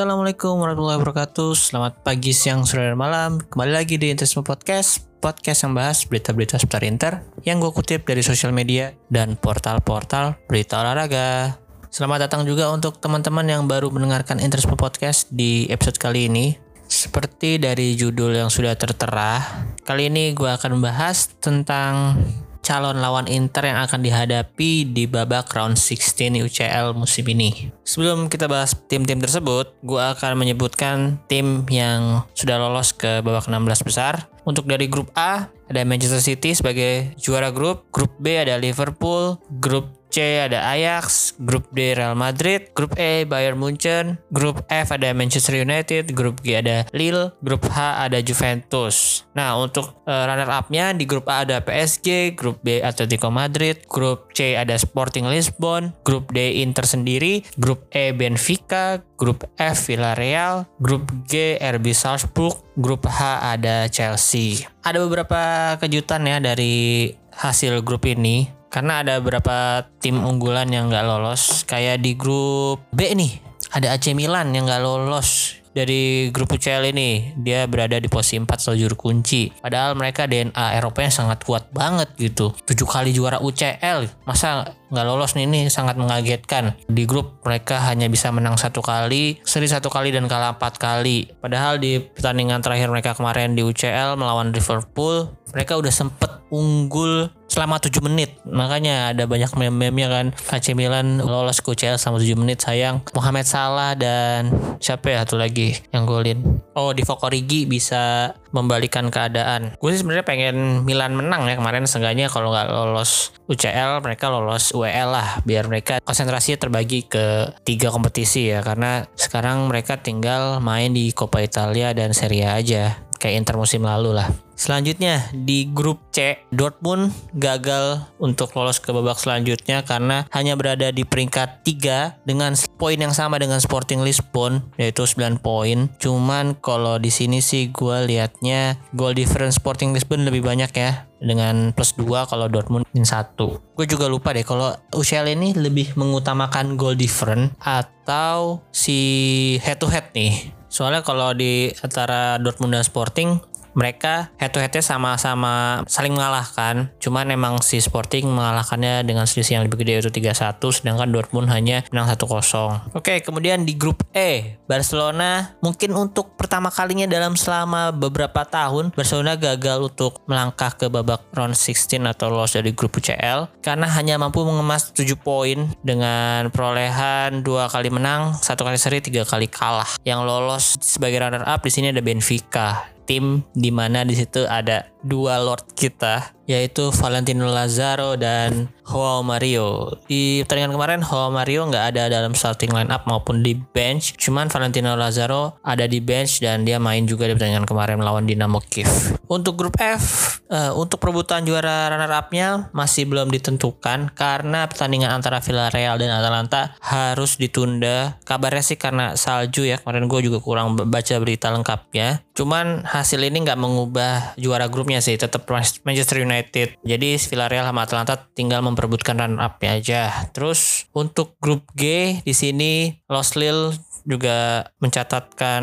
Assalamualaikum warahmatullahi wabarakatuh. Selamat pagi, siang, sore, dan malam. Kembali lagi di Interisme Podcast Podcast yang bahas berita-berita seputar Inter Yang gue kutip dari sosial media Dan portal-portal berita olahraga. Selamat datang juga untuk teman-teman yang baru mendengarkan Interisme Podcast Di episode kali ini. Seperti dari judul yang sudah tertera Kali ini gue akan membahas tentang calon lawan Inter yang akan dihadapi di babak round 16 UCL musim ini. Sebelum kita bahas tim-tim tersebut, gue akan menyebutkan tim yang sudah lolos ke babak 16 besar. Untuk dari grup A, ada Manchester City sebagai juara grup. Grup B ada Liverpool. Grup C ada Ajax, grup D Real Madrid, grup E Bayern Munchen, grup F ada Manchester United, grup G ada Lille, grup H ada Juventus. Nah, untuk uh, runner up-nya di grup A ada PSG, grup B Atletico Madrid, grup C ada Sporting Lisbon, grup D Inter sendiri, grup E Benfica, grup F Villarreal, grup G RB Salzburg, grup H ada Chelsea. Ada beberapa kejutan ya dari hasil grup ini karena ada beberapa tim unggulan yang nggak lolos. Kayak di grup B nih ada AC Milan yang nggak lolos dari grup UCL ini. Dia berada di posisi 4 seljur kunci. Padahal mereka DNA Eropanya sangat kuat banget gitu. Tujuh kali juara UCL masa nggak lolos nih? Ini sangat mengagetkan. Di grup mereka hanya bisa menang satu kali seri satu kali dan kalah empat kali. Padahal di pertandingan terakhir mereka kemarin di UCL melawan Liverpool mereka udah sempet unggul selama 7 menit. Makanya ada banyak meme-meme kan. AC Milan lolos ke UCL selama 7 menit sayang. Mohamed Salah dan siapa ya satu lagi yang golin? Oh di Origi bisa membalikan keadaan. Gue sih sebenarnya pengen Milan menang ya kemarin. Seenggaknya kalau nggak lolos UCL mereka lolos UEL lah. Biar mereka konsentrasi terbagi ke tiga kompetisi ya. Karena sekarang mereka tinggal main di Coppa Italia dan Serie A aja kayak Inter musim lalu lah. Selanjutnya di grup C, Dortmund gagal untuk lolos ke babak selanjutnya karena hanya berada di peringkat 3 dengan poin yang sama dengan Sporting Lisbon yaitu 9 poin. Cuman kalau di sini sih gue liatnya goal difference Sporting Lisbon lebih banyak ya dengan plus 2 kalau Dortmund min 1. Gue juga lupa deh kalau UCL ini lebih mengutamakan goal difference atau si head to head nih. Soalnya kalau di antara Dortmund dan Sporting mereka head to headnya sama-sama saling mengalahkan. Cuman emang si Sporting mengalahkannya dengan selisih yang lebih gede yaitu 3-1 sedangkan Dortmund hanya menang 1-0 oke kemudian di grup E Barcelona mungkin untuk pertama kalinya dalam selama beberapa tahun Barcelona gagal untuk melangkah ke babak round 16 atau lolos dari grup UCL karena hanya mampu mengemas 7 poin dengan perolehan dua kali menang satu kali seri tiga kali kalah. Yang lolos sebagai runner up di sini ada Benfica tim di mana di situ ada dua lord kita yaitu Valentino Lazaro dan Joao Mario. Di pertandingan kemarin Joao Mario nggak ada dalam starting line up maupun di bench. Cuman Valentino Lazaro ada di bench dan dia main juga di pertandingan kemarin melawan Dinamo Kiev. Untuk grup F, uh, untuk perebutan juara runner up-nya masih belum ditentukan karena pertandingan antara Villarreal dan Atalanta harus ditunda. Kabarnya sih karena salju ya. Kemarin gue juga kurang baca berita lengkapnya. Cuman hasil ini nggak mengubah juara grupnya sih, tetap Manchester United. Jadi Villarreal sama Atalanta tinggal memperebutkan run up ya aja. Terus untuk grup G di sini Los Lille juga mencatatkan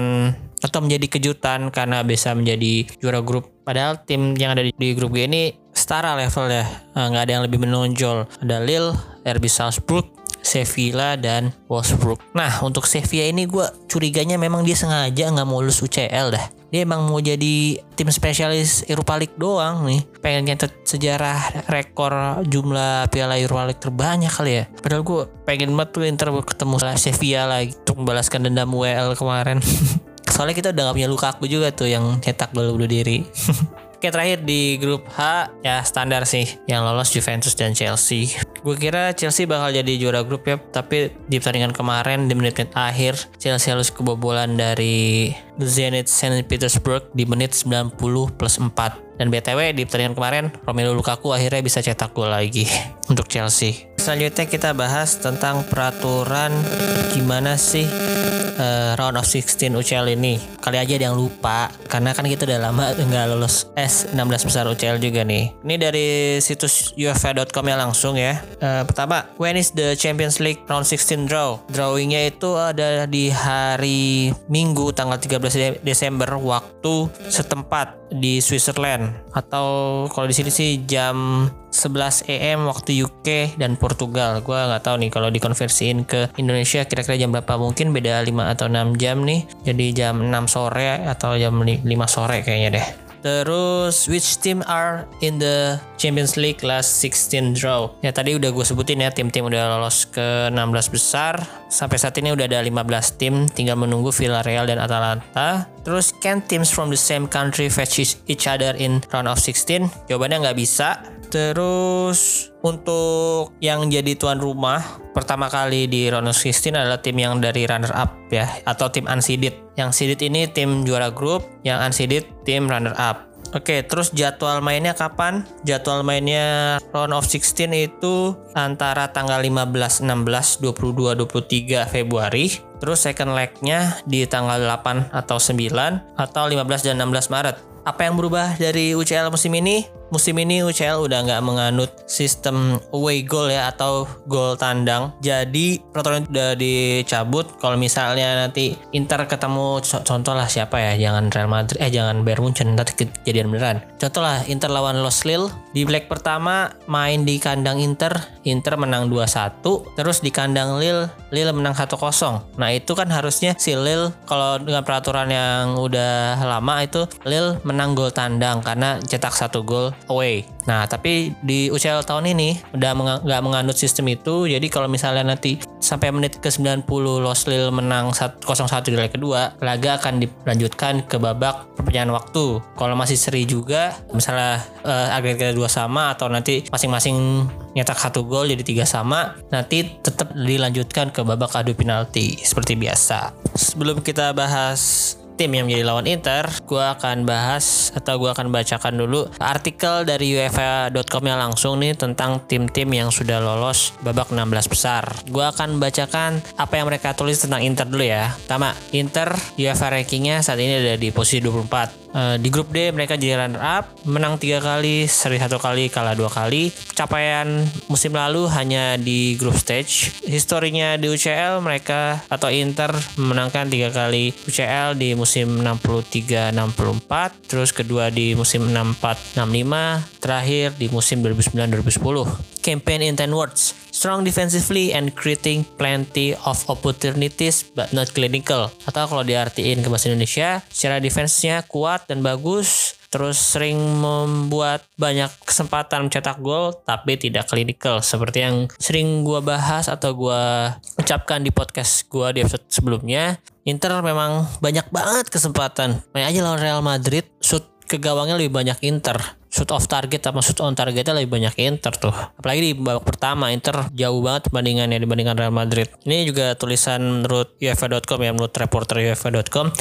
atau menjadi kejutan karena bisa menjadi juara grup. Padahal tim yang ada di, di grup G ini setara level ya, nggak ada yang lebih menonjol. Ada Lille, RB Salzburg, Sevilla dan Wolfsburg. Nah untuk Sevilla ini gue curiganya memang dia sengaja nggak mau lulus UCL dah. Dia emang mau jadi tim spesialis Europa League doang nih. Pengen nyatet sejarah rekor jumlah piala Europa League terbanyak kali ya. Padahal gue pengen banget tuh Inter ketemu Sevilla lagi untuk membalaskan dendam WL kemarin. Soalnya kita udah gak punya Lukaku juga tuh yang cetak gol bunuh diri Oke terakhir di grup H ya standar sih yang lolos Juventus dan Chelsea. Gue kira Chelsea bakal jadi juara grup ya, tapi di pertandingan kemarin di menit-menit akhir Chelsea harus kebobolan dari Zenit Saint Petersburg di menit 90 plus 4. Dan BTW di pertandingan kemarin Romelu Lukaku akhirnya bisa cetak gol lagi untuk Chelsea. Selanjutnya kita bahas tentang peraturan gimana sih uh, round of 16 UCL ini. Kali aja ada yang lupa karena kan kita udah lama nggak lulus S16 besar UCL juga nih. Ini dari situs UEFA.com ya langsung ya. Uh, pertama, when is the Champions League round 16 draw? Drawingnya itu ada di hari Minggu tanggal 13 Desember waktu setempat di Switzerland atau kalau di sini sih jam 11 AM waktu UK dan Portugal. Gua nggak tahu nih kalau dikonversiin ke Indonesia kira-kira jam berapa mungkin beda 5 atau 6 jam nih. Jadi jam 6 sore atau jam 5 sore kayaknya deh. Terus which team are in the Champions League last 16 draw? Ya tadi udah gue sebutin ya tim-tim udah lolos ke 16 besar. Sampai saat ini udah ada 15 tim, tinggal menunggu Villarreal dan Atalanta. Terus can teams from the same country fetch each other in round of 16? Jawabannya nggak bisa. Terus untuk yang jadi tuan rumah pertama kali di round of 16 adalah tim yang dari runner up ya atau tim unseeded. Yang seeded ini tim juara grup, yang unseeded tim runner up. Oke, terus jadwal mainnya kapan? Jadwal mainnya round of 16 itu antara tanggal 15, 16, 22, 23 Februari. Terus second legnya di tanggal 8 atau 9 atau 15 dan 16 Maret. Apa yang berubah dari UCL musim ini? Musim ini UCL udah nggak menganut sistem away goal ya atau gol tandang. Jadi peraturan udah dicabut. Kalau misalnya nanti Inter ketemu contoh lah siapa ya, jangan Real Madrid, eh jangan Bayern Munchen nanti kejadian beneran. Contoh lah Inter lawan Los Lille di leg pertama main di kandang Inter, Inter menang 2-1, terus di kandang Lille, Lille menang 1-0. Nah itu kan harusnya si Lille kalau dengan peraturan yang udah lama itu Lille menang gol tandang karena cetak satu gol away. Nah, tapi di UCL tahun ini udah nggak meng menganut sistem itu. Jadi kalau misalnya nanti sampai menit ke 90 Los Lille menang 0-1 di leg kedua, laga akan dilanjutkan ke babak perpanjangan waktu. Kalau masih seri juga, misalnya uh, agregat dua sama atau nanti masing-masing nyetak satu gol jadi tiga sama, nanti tetap dilanjutkan ke babak adu penalti seperti biasa. Sebelum kita bahas tim yang menjadi lawan Inter, gue akan bahas atau gue akan bacakan dulu artikel dari UEFA.com yang langsung nih tentang tim-tim yang sudah lolos babak 16 besar. Gue akan bacakan apa yang mereka tulis tentang Inter dulu ya. Pertama, Inter UEFA rankingnya saat ini ada di posisi 24 Uh, di grup D mereka jadi runner up, menang tiga kali, seri satu kali, kalah dua kali. Capaian musim lalu hanya di grup stage. Historinya di UCL mereka atau Inter menangkan tiga kali UCL di musim 63-64, terus kedua di musim 64-65, terakhir di musim 2009-2010 campaign in 10 words. Strong defensively and creating plenty of opportunities but not clinical. Atau kalau diartiin ke bahasa Indonesia, secara defense-nya kuat dan bagus, terus sering membuat banyak kesempatan mencetak gol tapi tidak klinikal seperti yang sering gue bahas atau gue ucapkan di podcast gue di episode sebelumnya Inter memang banyak banget kesempatan. Main aja lawan Real Madrid shoot ke gawangnya lebih banyak Inter. Shoot off target sama shoot on targetnya lebih banyak Inter tuh. Apalagi di babak pertama Inter jauh banget perbandingannya dibandingkan Real Madrid. Ini juga tulisan menurut UEFA.com ya menurut reporter UEFA.com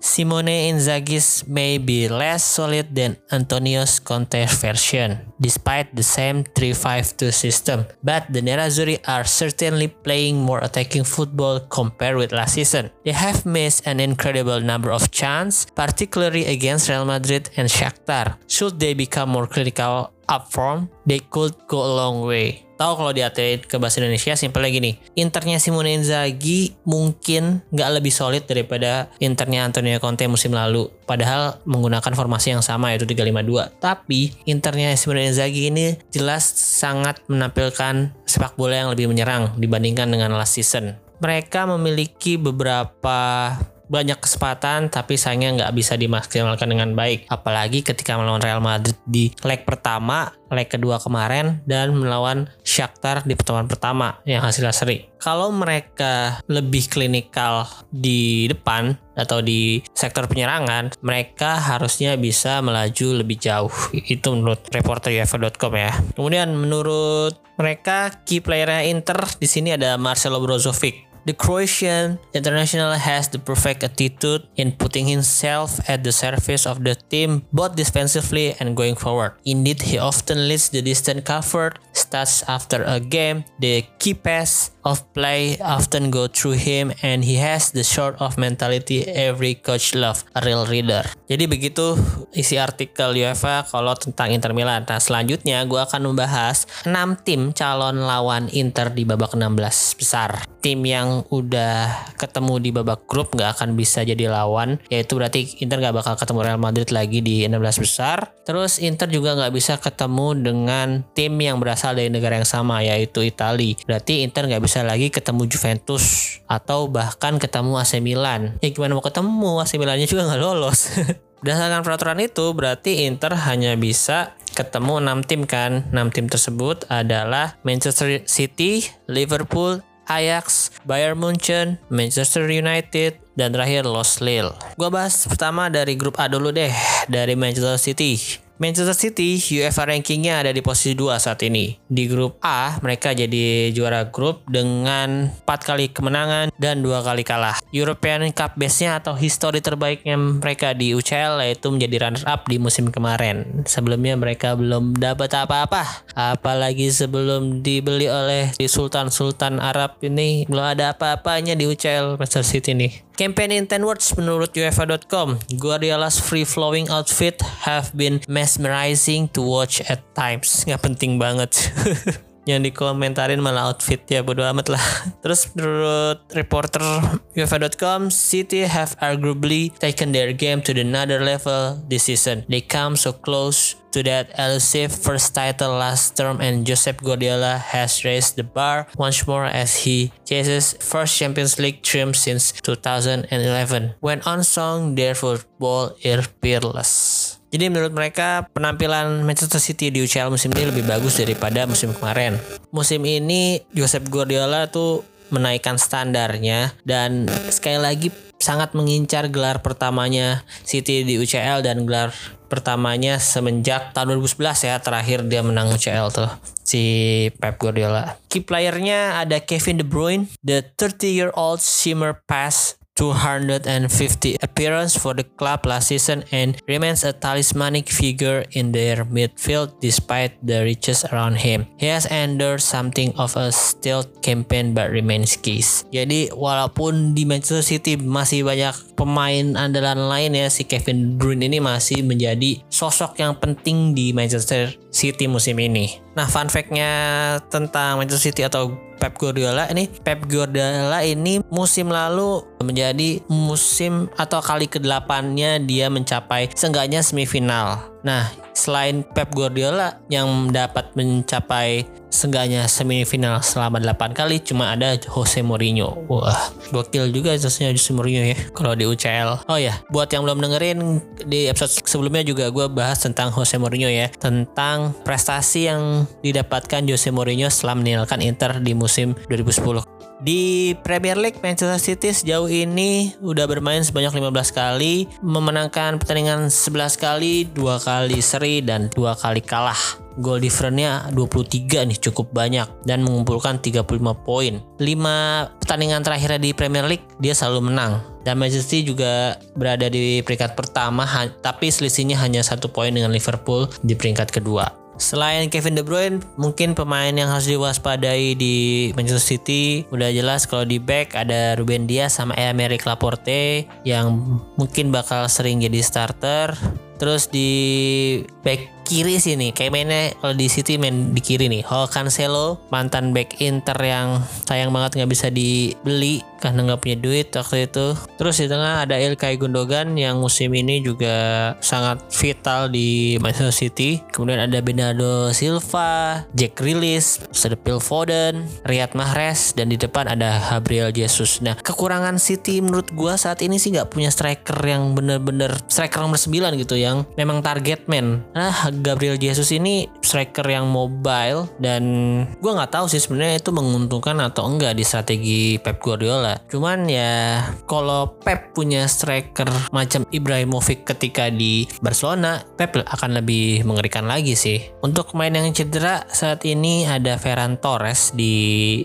Simone Inzaghi's may be less solid than Antonio's Conte version, despite the same 3-5-2 system. But the Nerazzurri are certainly playing more attacking football compared with last season. They have missed an incredible number of chances, particularly against Real Madrid and Shakhtar. Should they become more clinical up front, they could go a long way. Tahu kalau diartikan ke bahasa Indonesia simpel lagi nih. Internya Simone Inzaghi mungkin nggak lebih solid daripada internya Antonio Conte musim lalu. Padahal menggunakan formasi yang sama yaitu 352. Tapi internya Simone Inzaghi ini jelas sangat menampilkan sepak bola yang lebih menyerang dibandingkan dengan last season. Mereka memiliki beberapa banyak kesempatan tapi sayangnya nggak bisa dimaksimalkan dengan baik. Apalagi ketika melawan Real Madrid di leg pertama leg kedua kemarin dan melawan Shakhtar di pertemuan pertama yang hasilnya seri. Kalau mereka lebih klinikal di depan atau di sektor penyerangan mereka harusnya bisa melaju lebih jauh. Itu menurut reporter UEFA.com ya. Kemudian menurut mereka key player Inter di sini ada Marcelo Brozovic The Croatian international has the perfect attitude in putting himself at the service of the team both defensively and going forward. Indeed, he often leads the distant covered stats after a game. The key pass of play often go through him and he has the sort of mentality every coach love, a real reader. Jadi begitu isi artikel UEFA kalau tentang Inter Milan. Nah selanjutnya gue akan membahas 6 tim calon lawan Inter di babak 16 besar. Tim yang udah ketemu di babak grup nggak akan bisa jadi lawan, yaitu berarti Inter nggak bakal ketemu Real Madrid lagi di 16 besar. Terus Inter juga nggak bisa ketemu dengan tim yang berasal dari negara yang sama, yaitu Italia. Berarti Inter nggak bisa lagi ketemu Juventus atau bahkan ketemu AC Milan. Ya gimana mau ketemu AC Milannya juga nggak lolos. Berdasarkan peraturan itu berarti Inter hanya bisa ketemu 6 tim kan. 6 tim tersebut adalah Manchester City, Liverpool, Ajax, Bayern Munchen, Manchester United, dan terakhir Los Lille. Gua bahas pertama dari grup A dulu deh, dari Manchester City. Manchester City UEFA rankingnya ada di posisi 2 saat ini. Di grup A, mereka jadi juara grup dengan 4 kali kemenangan dan 2 kali kalah. European Cup base-nya atau histori terbaiknya mereka di UCL yaitu menjadi runner up di musim kemarin. Sebelumnya mereka belum dapat apa-apa. Apalagi sebelum dibeli oleh Sultan-Sultan Arab ini belum ada apa-apanya di UCL Manchester City nih. Campaign in 10 words menurut UEFA.com, Guardiola's free-flowing outfit have been mesmerizing to watch at times. Nggak penting banget. yang dikomentarin malah outfit ya bodo amat lah. Terus menurut reporter UEFA.com, City have arguably taken their game to another level this season. They come so close to that elusive first title last term and Josep Guardiola has raised the bar once more as he chases first Champions League trim since 2011 when on song their football is peerless. Jadi menurut mereka penampilan Manchester City di UCL musim ini lebih bagus daripada musim kemarin. Musim ini Josep Guardiola tuh menaikkan standarnya dan sekali lagi sangat mengincar gelar pertamanya City di UCL dan gelar pertamanya semenjak tahun 2011 ya terakhir dia menang UCL tuh si Pep Guardiola. Key playernya ada Kevin De Bruyne, the 30 year old shimmer pass 250 appearance for the club last season and remains a talismanic figure in their midfield despite the riches around him. He has endured something of a stealth campaign but remains keys. Jadi walaupun di Manchester City masih banyak pemain andalan lain ya si Kevin De Bruyne ini masih menjadi sosok yang penting di Manchester City musim ini. Nah, fun fact-nya tentang Manchester City atau Pep Guardiola ini Pep Guardiola ini musim lalu menjadi musim atau kali ke-8-nya dia mencapai seenggaknya semifinal. Nah, selain Pep Guardiola yang dapat mencapai seenggaknya semifinal selama 8 kali cuma ada Jose Mourinho. Wah, gokil juga jasanya Jose Mourinho ya kalau di UCL. Oh ya, buat yang belum dengerin di episode sebelumnya juga gue bahas tentang Jose Mourinho ya, tentang prestasi yang didapatkan Jose Mourinho setelah meninggalkan Inter di musim 2010. Di Premier League Manchester City sejauh ini udah bermain sebanyak 15 kali, memenangkan pertandingan 11 kali, dua kali seri dan dua kali kalah. Goal difference-nya 23 nih cukup banyak dan mengumpulkan 35 poin. 5 pertandingan terakhirnya di Premier League dia selalu menang. Dan Manchester juga berada di peringkat pertama tapi selisihnya hanya satu poin dengan Liverpool di peringkat kedua. Selain Kevin De Bruyne, mungkin pemain yang harus diwaspadai di Manchester City udah jelas kalau di back ada Ruben Dias sama Emerick Laporte yang mungkin bakal sering jadi starter. Terus di back kiri sini kayak mainnya kalau di City main di kiri nih Ho Cancelo mantan back Inter yang sayang banget nggak bisa dibeli karena nggak punya duit waktu itu. Terus di tengah ada Ilkay Gundogan yang musim ini juga sangat vital di Manchester City. Kemudian ada Bernardo Silva Jack ada Phil Foden Riyad Mahrez dan di depan ada Gabriel Jesus. Nah kekurangan City menurut gua saat ini sih nggak punya striker yang bener-bener striker nomor 9 gitu yang memang target man. Nah Gabriel Jesus ini striker yang mobile dan gue nggak tahu sih sebenarnya itu menguntungkan atau enggak di strategi Pep Guardiola. Cuman ya kalau Pep punya striker macam Ibrahimovic ketika di Barcelona, Pep akan lebih mengerikan lagi sih. Untuk pemain yang cedera saat ini ada Ferran Torres di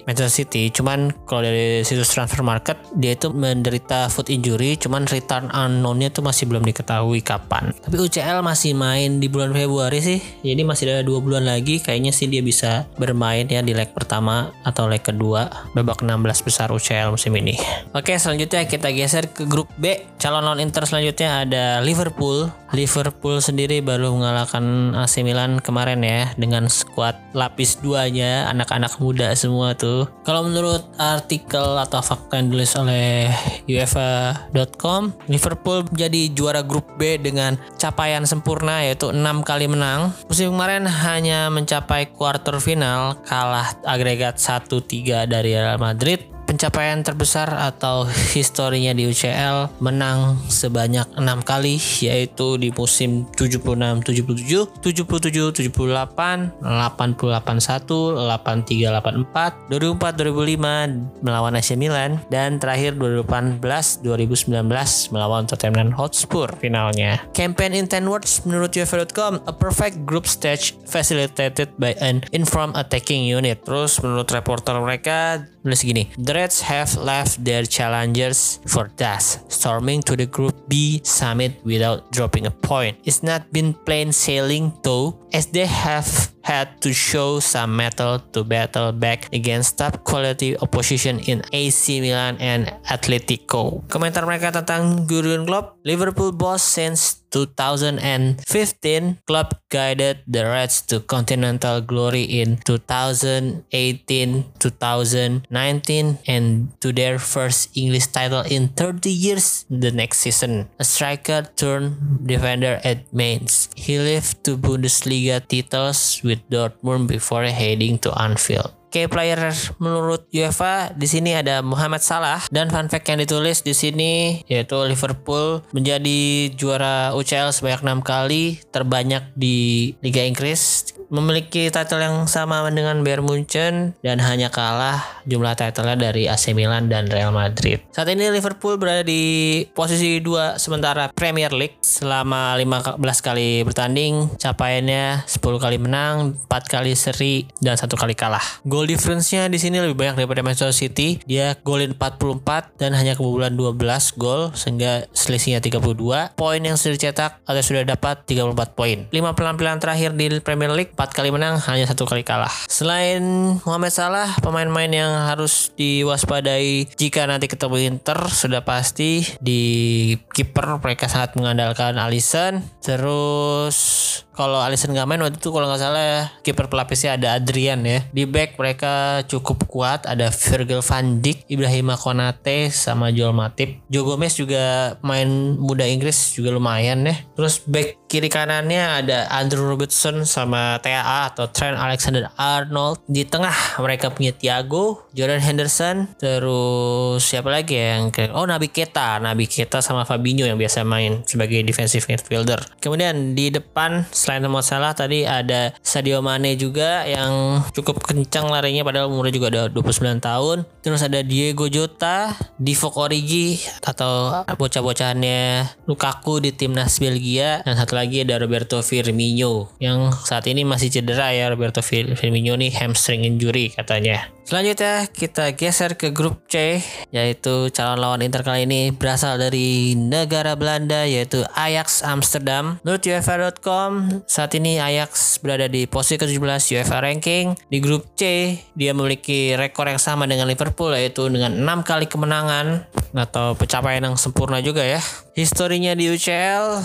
Manchester City. Cuman kalau dari situs transfer market dia itu menderita foot injury, cuman return unknownnya tuh masih belum diketahui kapan. Tapi UCL masih main di bulan Februari sih, jadi masih ada dua bulan lagi. Kayaknya sih dia bisa bermain ya di leg pertama atau leg kedua babak 16 besar UCL musim ini. Oke, selanjutnya kita geser ke grup B. Calon lawan Inter selanjutnya ada Liverpool. Liverpool sendiri baru mengalahkan AC Milan kemarin ya dengan skuad lapis duanya anak-anak muda semua tuh. Kalau menurut artikel atau fakta yang ditulis oleh UEFA.com, Liverpool menjadi juara grup B dengan capaian sempurna yaitu 6 kali menang. Musim kemarin hanya mencapai quarter final kalah agregat 1-3 dari Real Madrid pencapaian terbesar atau historinya di UCL menang sebanyak enam kali yaitu di musim 76 77 77 78 88 1 83 84 2004 2005 melawan AC Milan dan terakhir 2018 2019 melawan Tottenham Hotspur. Finalnya. Campaign in 10 words menurut UEFA.com a perfect group stage facilitated by an informed attacking unit. Terus menurut reporter mereka nulis gini The Reds have left their challengers for dust, storming to the Group B summit without dropping a point. It's not been plain sailing though, as they have had to show some mettle to battle back against top quality opposition in AC Milan and Atletico. Komentar mereka tentang Jurgen Klopp, Liverpool boss since 2015, Klopp guided the Reds to continental glory in 2018, 2019, and to their first English title in 30 years the next season. A striker turned defender at Mainz. He lived two Bundesliga titles with Dortmund before heading to Anfield. Key player menurut UEFA di sini ada Muhammad Salah dan fun fact yang ditulis di sini yaitu Liverpool menjadi juara UCL sebanyak enam kali terbanyak di Liga Inggris memiliki title yang sama dengan Bayern Munchen dan hanya kalah jumlah titlenya dari AC Milan dan Real Madrid. Saat ini Liverpool berada di posisi 2 sementara Premier League selama 15 kali bertanding, capaiannya 10 kali menang, 4 kali seri dan satu kali kalah. Goal difference-nya di sini lebih banyak daripada Manchester City. Dia golin 44 dan hanya kebobolan 12 gol sehingga selisihnya 32. Poin yang sudah dicetak atau sudah dapat 34 poin. 5 penampilan terakhir di Premier League 4 kali menang hanya satu kali kalah. Selain Muhammad Salah, pemain-pemain yang harus diwaspadai jika nanti ketemu Inter sudah pasti di kiper mereka sangat mengandalkan Alisson. Terus kalau Alisson nggak main waktu itu kalau nggak salah kiper pelapisnya ada Adrian ya. Di back mereka cukup kuat ada Virgil van Dijk, Ibrahim Konate sama Joel Matip. Joe Gomez juga main muda Inggris juga lumayan ya. Terus back kiri kanannya ada Andrew Robertson sama TAA atau Trent Alexander Arnold di tengah mereka punya Thiago Jordan Henderson terus siapa lagi ya yang oh Nabi Keta Nabi Keta sama Fabinho yang biasa main sebagai defensive midfielder. Kemudian di depan selain Mo Salah tadi ada Sadio Mane juga yang cukup kencang larinya padahal umurnya juga ada 29 tahun. Terus ada Diego Jota Divock Origi atau bocah-bocahannya Lukaku di timnas Belgia. Dan satu lagi ada Roberto Firmino yang saat ini masih cedera ya Roberto Firmino nih hamstring injury katanya Selanjutnya kita geser ke grup C yaitu calon lawan Inter kali ini berasal dari negara Belanda yaitu Ajax Amsterdam. Menurut UEFA.com saat ini Ajax berada di posisi ke-17 UEFA ranking. Di grup C dia memiliki rekor yang sama dengan Liverpool yaitu dengan 6 kali kemenangan atau pencapaian yang sempurna juga ya. Historinya di UCL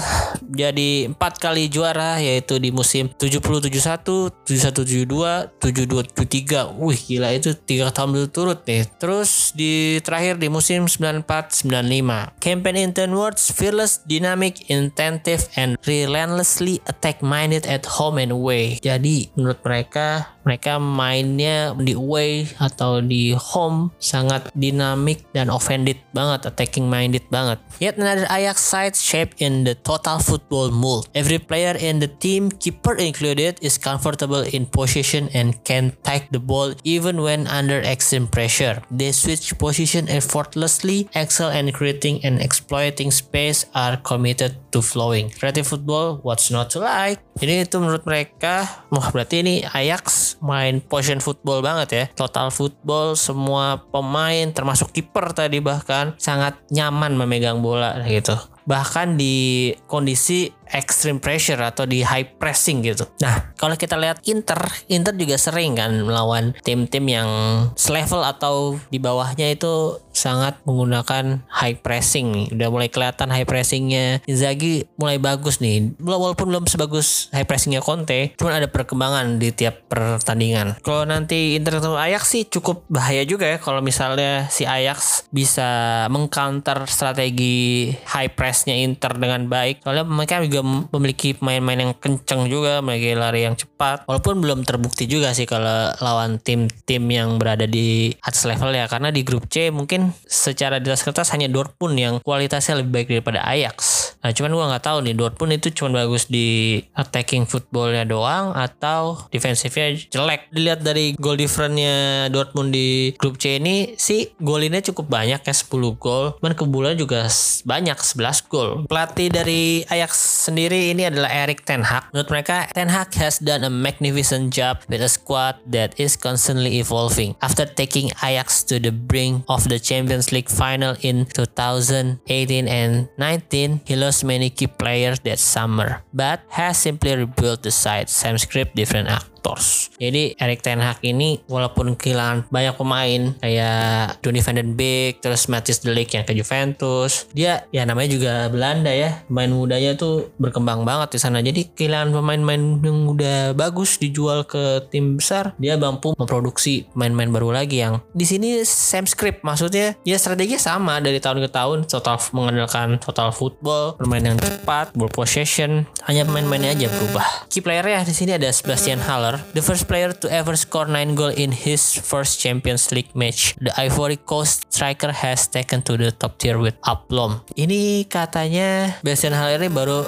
jadi empat kali juara yaitu di musim 70-71, 71-72, 72-73. Wih gila itu tiga tahun berturut nih. Terus di terakhir di musim 94-95. Campaign in 10 words, fearless, dynamic, intensive, and relentlessly attack-minded at home and away. Jadi menurut mereka mereka mainnya di away atau di home sangat dinamik dan offended banget, attacking minded banget. Yet another Ajax side shaped in the total football mold. Every player in the team, keeper included, is comfortable in position and can take the ball even when under extreme pressure. They switch position effortlessly, excel in creating and exploiting space, are committed to flowing. Creative football, what's not to like? Jadi itu menurut mereka, wah berarti ini Ajax main position football banget ya. Total football, semua pemain termasuk kiper tadi bahkan sangat nyaman memegang bola gitu bahkan di kondisi extreme pressure atau di high pressing gitu. Nah, kalau kita lihat Inter, Inter juga sering kan melawan tim-tim yang selevel atau di bawahnya itu sangat menggunakan high pressing. Udah mulai kelihatan high pressingnya Inzaghi mulai bagus nih. Walaupun belum sebagus high pressingnya Conte, cuman ada perkembangan di tiap pertandingan. Kalau nanti Inter ketemu Ajax sih cukup bahaya juga ya kalau misalnya si Ajax bisa mengcounter strategi high press pressnya Inter dengan baik. Soalnya mereka juga memiliki pemain-pemain yang kenceng juga, memiliki lari yang cepat. Walaupun belum terbukti juga sih kalau lawan tim-tim yang berada di atas level ya. Karena di grup C mungkin secara di atas kertas hanya Dortmund yang kualitasnya lebih baik daripada Ajax. Nah cuman gua nggak tahu nih Dortmund itu cuma bagus di attacking footballnya doang atau defensifnya jelek. Dilihat dari goal differentnya Dortmund di grup C ini sih golinnya cukup banyak ya 10 gol. Cuman kebulan juga banyak 11 gol. Pelatih dari Ajax sendiri ini adalah Erik Ten Hag. Menurut mereka, Ten Hag has done a magnificent job with a squad that is constantly evolving. After taking Ajax to the brink of the Champions League final in 2018 and 19, he lost many key players that summer, but has simply rebuilt the side. Same script, different act. Raptors. Jadi Erik Ten Hag ini walaupun kehilangan banyak pemain kayak Donny van den Beek, terus Matthias De Ligt yang ke Juventus, dia ya namanya juga Belanda ya, pemain mudanya tuh berkembang banget di sana. Jadi kehilangan pemain-pemain yang udah bagus dijual ke tim besar, dia mampu memproduksi pemain-pemain baru lagi yang di sini same script maksudnya ya strategi sama dari tahun ke tahun total mengandalkan total football, permainan yang cepat, ball possession, hanya pemain-pemainnya aja berubah. Key player ya di sini ada Sebastian Haller the first player to ever score 9 goal in his first Champions League match. The Ivory Coast striker has taken to the top tier with aplomb. Ini katanya Bastian Haller ini baru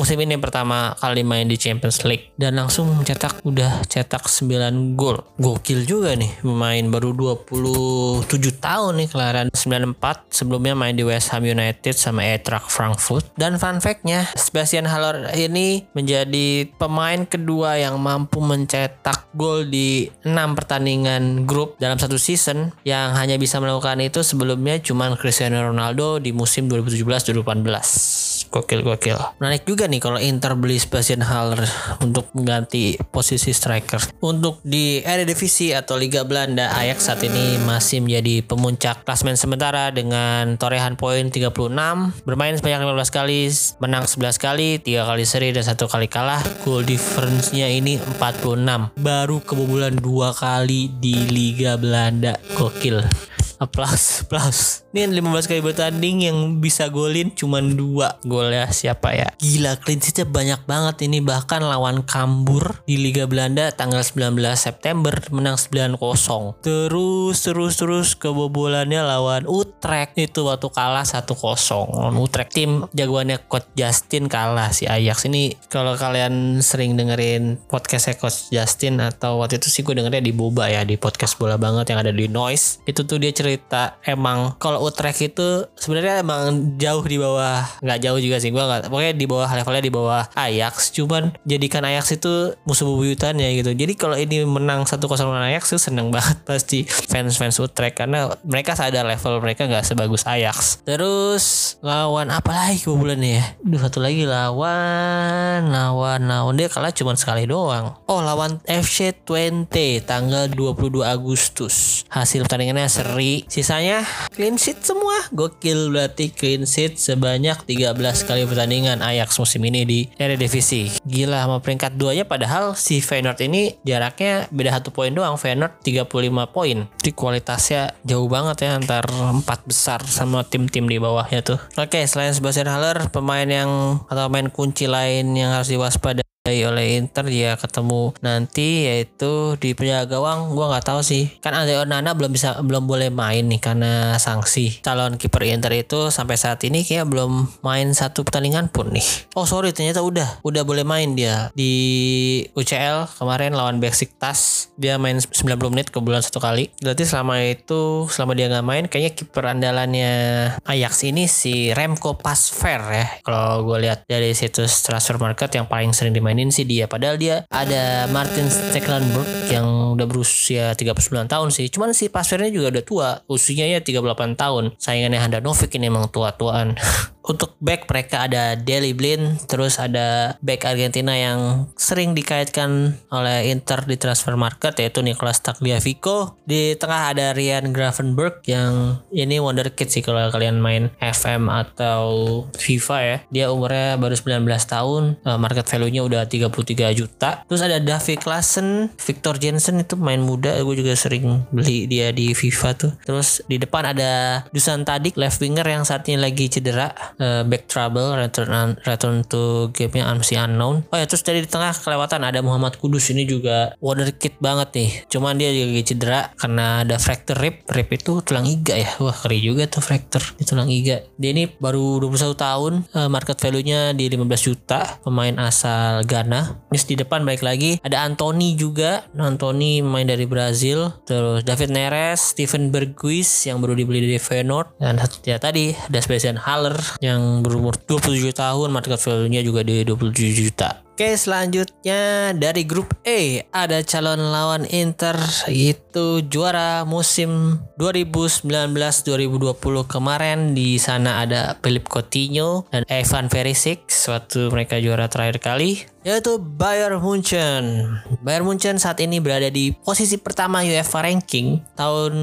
musim ini pertama kali main di Champions League dan langsung mencetak udah cetak 9 gol. Gokil juga nih pemain baru 27 tahun nih kelahiran 94 sebelumnya main di West Ham United sama Eintracht Frankfurt dan fun fact-nya Sebastian Haller ini menjadi pemain kedua yang mampu mencetak gol di 6 pertandingan grup dalam satu season yang hanya bisa melakukan itu sebelumnya cuma Cristiano Ronaldo di musim 2017-2018. Gokil gokil. Menarik juga nih kalau Inter beli Sebastian Haller untuk mengganti posisi striker. Untuk di Eredivisie atau Liga Belanda, Ajax saat ini masih menjadi pemuncak klasmen sementara dengan torehan poin 36, bermain sebanyak 15 kali, menang 11 kali, 3 kali seri dan satu kali kalah. Goal difference-nya ini 46 baru kebobolan dua kali di Liga Belanda gokil Aplaus, aplaus. Ini 15 kali bertanding yang bisa golin cuma dua gol ya siapa ya? Gila clean sheetnya banyak banget ini bahkan lawan Kambur di Liga Belanda tanggal 19 September menang 9-0. Terus terus terus kebobolannya lawan Utrecht itu waktu kalah 1-0. Lawan Utrecht tim jagoannya Coach Justin kalah si Ajax ini kalau kalian sering dengerin podcastnya Coach Justin atau waktu itu sih gue dengernya di Boba ya di podcast bola banget yang ada di Noise itu tuh dia cerita emang kalau Utrecht itu sebenarnya emang jauh di bawah nggak jauh juga sih gue nggak pokoknya di bawah levelnya di bawah Ajax cuman jadikan Ajax itu musuh bebuyutannya gitu. Jadi kalau ini menang satu kosong lawan Ajax tuh seneng banget pasti fans fans Utrecht karena mereka sadar level mereka nggak sebagus Ajax. Terus lawan apa lagi kebobolannya ya? Duh satu lagi lawan lawan lawan. Dia kalah cuma sekali doang. Oh lawan FC 20 tanggal 22 Agustus. Hasil pertandingannya seri. Sisanya clean sheet semua gokil berarti clean sheet sebanyak 13 kali pertandingan Ajax musim ini di Eredivisie. Gila sama peringkat 2 nya padahal si Feyenoord ini jaraknya beda satu poin doang. Feyenoord 35 poin. Jadi kualitasnya jauh banget ya antar empat besar sama tim-tim di bawahnya tuh. Oke, selain Sebastian Haller, pemain yang atau main kunci lain yang harus diwaspadai oleh Inter dia ketemu nanti yaitu di penjaga gawang. Gua nggak tahu sih. Kan Andre Onana belum bisa belum boleh main nih karena sanksi. Calon kiper Inter itu sampai saat ini kayak belum main satu pertandingan pun nih. Oh sorry ternyata udah. Udah boleh main dia. Di UCL kemarin lawan Besiktas dia main 90 menit ke bulan satu kali. Berarti selama itu selama dia nggak main kayaknya kiper andalannya Ajax ini si Remco Pasver ya. Kalau gue lihat dari situs transfer market yang paling sering dimainin mainin sih dia. Padahal dia ada Martin Stecklenburg yang udah berusia 39 tahun sih. Cuman si Pasvernya juga udah tua. Usianya ya 38 tahun. Saingannya Handanovic ini emang tua-tuaan untuk back mereka ada Deli Blin terus ada back Argentina yang sering dikaitkan oleh Inter di transfer market yaitu Nicolas Tagliafico. Di tengah ada Ryan Gravenberg yang ini wonderkid sih kalau kalian main FM atau FIFA ya. Dia umurnya baru 19 tahun eh, market value-nya udah 33 juta. Terus ada David Klassen Victor Jensen itu main muda gue juga sering beli dia di FIFA tuh. Terus di depan ada Dusan Tadik left winger yang saat ini lagi cedera uh, back trouble return return to gamenya masih unknown. Oh ya terus dari di tengah kelewatan ada Muhammad Kudus. Ini juga wonderkid banget nih. Cuman dia juga cedera karena ada fracture rib. Rib itu tulang iga ya. Wah keri juga tuh fracture di tulang iga. Dia ini baru 21 tahun uh, market value nya di 15 juta. Pemain asal Ghana. Terus di depan baik lagi ada Anthony juga. Anthony main dari Brazil. Terus David Neres Steven Berghuis yang baru dibeli dari Feyenoord. Dan ya tadi ada Sebastian Haller yang berumur 27 tahun market value-nya juga di 27 juta Oke selanjutnya dari grup E ada calon lawan Inter itu juara musim 2019-2020 kemarin di sana ada Philip Coutinho dan Evan Perisic suatu mereka juara terakhir kali yaitu Bayern Munchen. Bayern Munchen saat ini berada di posisi pertama UEFA ranking. Tahun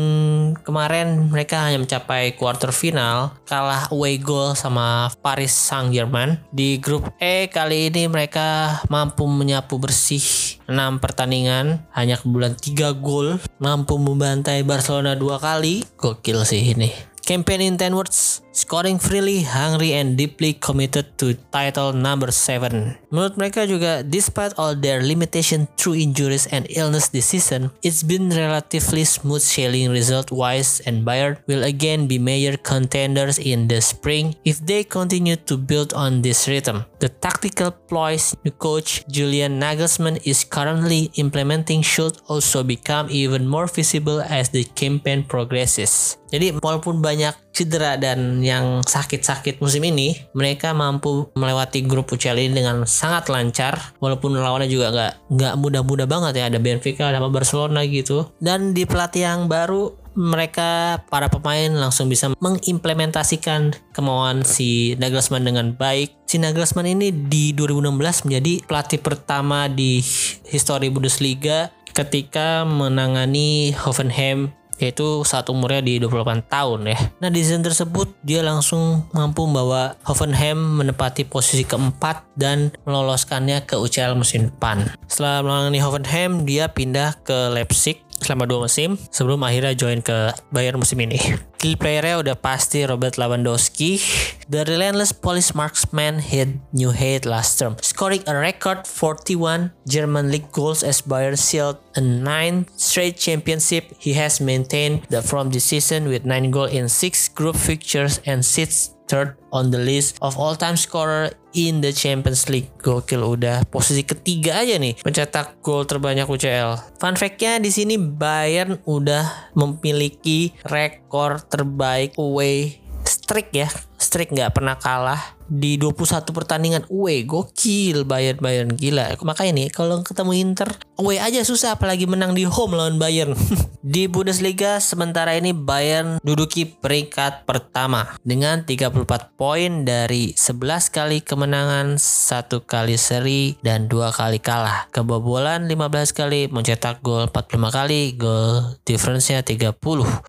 kemarin mereka hanya mencapai quarter final, kalah away goal sama Paris Saint-Germain. Di grup E kali ini mereka mampu menyapu bersih 6 pertandingan, hanya kebulan 3 gol, mampu membantai Barcelona dua kali. Gokil sih ini. Campaign in 10 words, scoring freely, hungry, and deeply committed to title number 7. Menurut mereka juga, despite all their limitation through injuries and illness this season, it's been relatively smooth sailing result-wise and Bayern will again be major contenders in the spring if they continue to build on this rhythm. The tactical ploys new coach Julian Nagelsmann is currently implementing should also become even more visible as the campaign progresses. Jadi walaupun banyak cedera dan yang sakit-sakit musim ini, mereka mampu melewati grup UCL ini dengan sangat lancar. Walaupun lawannya juga nggak nggak mudah-mudah banget ya, ada Benfica, ada Barcelona gitu. Dan di pelatih yang baru mereka para pemain langsung bisa mengimplementasikan kemauan si Nagelsmann dengan baik. Si Nagelsmann ini di 2016 menjadi pelatih pertama di histori Bundesliga ketika menangani Hoffenheim yaitu saat umurnya di 28 tahun ya. Nah di season tersebut dia langsung mampu membawa Hoffenheim menempati posisi keempat dan meloloskannya ke UCL musim depan. Setelah menangani Hoffenheim dia pindah ke Leipzig selama dua musim sebelum akhirnya join ke Bayern musim ini. Key playernya udah pasti Robert Lewandowski. The relentless Polish marksman hit new height last term, scoring a record 41 German league goals as Bayern sealed a 9 straight championship. He has maintained the from this season with 9 goals in 6 group fixtures and sits third on the list of all-time scorer in the Champions League. Gokil udah posisi ketiga aja nih mencetak gol terbanyak UCL. Fun fact-nya di sini Bayern udah memiliki rekor terbaik away streak ya streak nggak pernah kalah di 21 pertandingan. Away gokil Bayern Bayern gila. Makanya nih kalau ketemu Inter away aja susah apalagi menang di home lawan Bayern. Di Bundesliga sementara ini Bayern duduki peringkat pertama dengan 34 poin dari 11 kali kemenangan satu kali seri dan dua kali kalah. Kebobolan 15 kali mencetak gol 45 kali gol difference-nya 30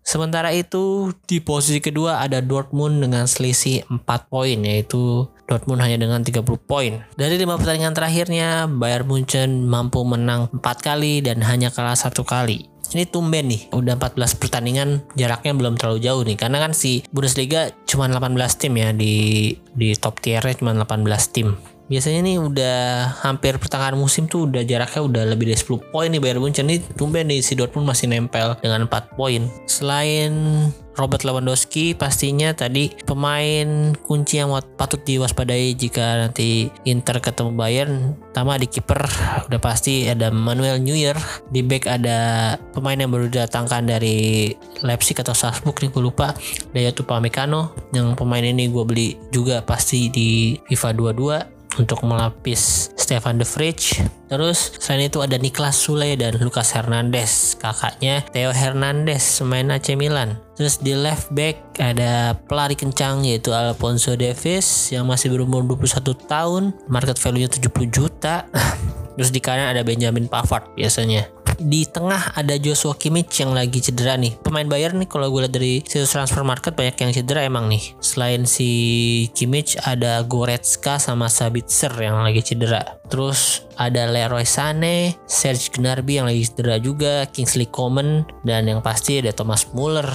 sementara itu di posisi kedua ada Dortmund dengan selisih 4 poin yaitu Dortmund hanya dengan 30 poin. Dari lima pertandingan terakhirnya, Bayern Munchen mampu menang 4 kali dan hanya kalah satu kali. Ini tumben nih, udah 14 pertandingan jaraknya belum terlalu jauh nih. Karena kan si Bundesliga cuma 18 tim ya di di top tiernya cuma 18 tim. Biasanya nih udah hampir pertengahan musim tuh udah jaraknya udah lebih dari 10 poin nih Bayern Munchen. Nih tumben nih si Dortmund masih nempel dengan 4 poin. Selain Robert Lewandowski pastinya tadi pemain kunci yang patut diwaspadai jika nanti Inter ketemu Bayern pertama di kiper. Udah pasti ada Manuel Neuer. Di back ada pemain yang baru datangkan dari Leipzig atau Salzburg nih gue lupa. Daya Tupamecano yang pemain ini gue beli juga pasti di FIFA 22 untuk melapis Stefan De Vrij. Terus selain itu ada Niklas Sule dan Lucas Hernandez, kakaknya Theo Hernandez, pemain AC Milan. Terus di left back ada pelari kencang yaitu Alfonso Davis yang masih berumur 21 tahun, market value-nya 70 juta. Terus di kanan ada Benjamin Pavard biasanya di tengah ada Joshua Kimmich yang lagi cedera nih. Pemain Bayern nih kalau gue lihat dari situs transfer market banyak yang cedera emang nih. Selain si Kimmich ada Goretzka sama Sabitzer yang lagi cedera. Terus ada Leroy Sané, Serge Gnabry yang lagi cedera juga, Kingsley Coman dan yang pasti ada Thomas Muller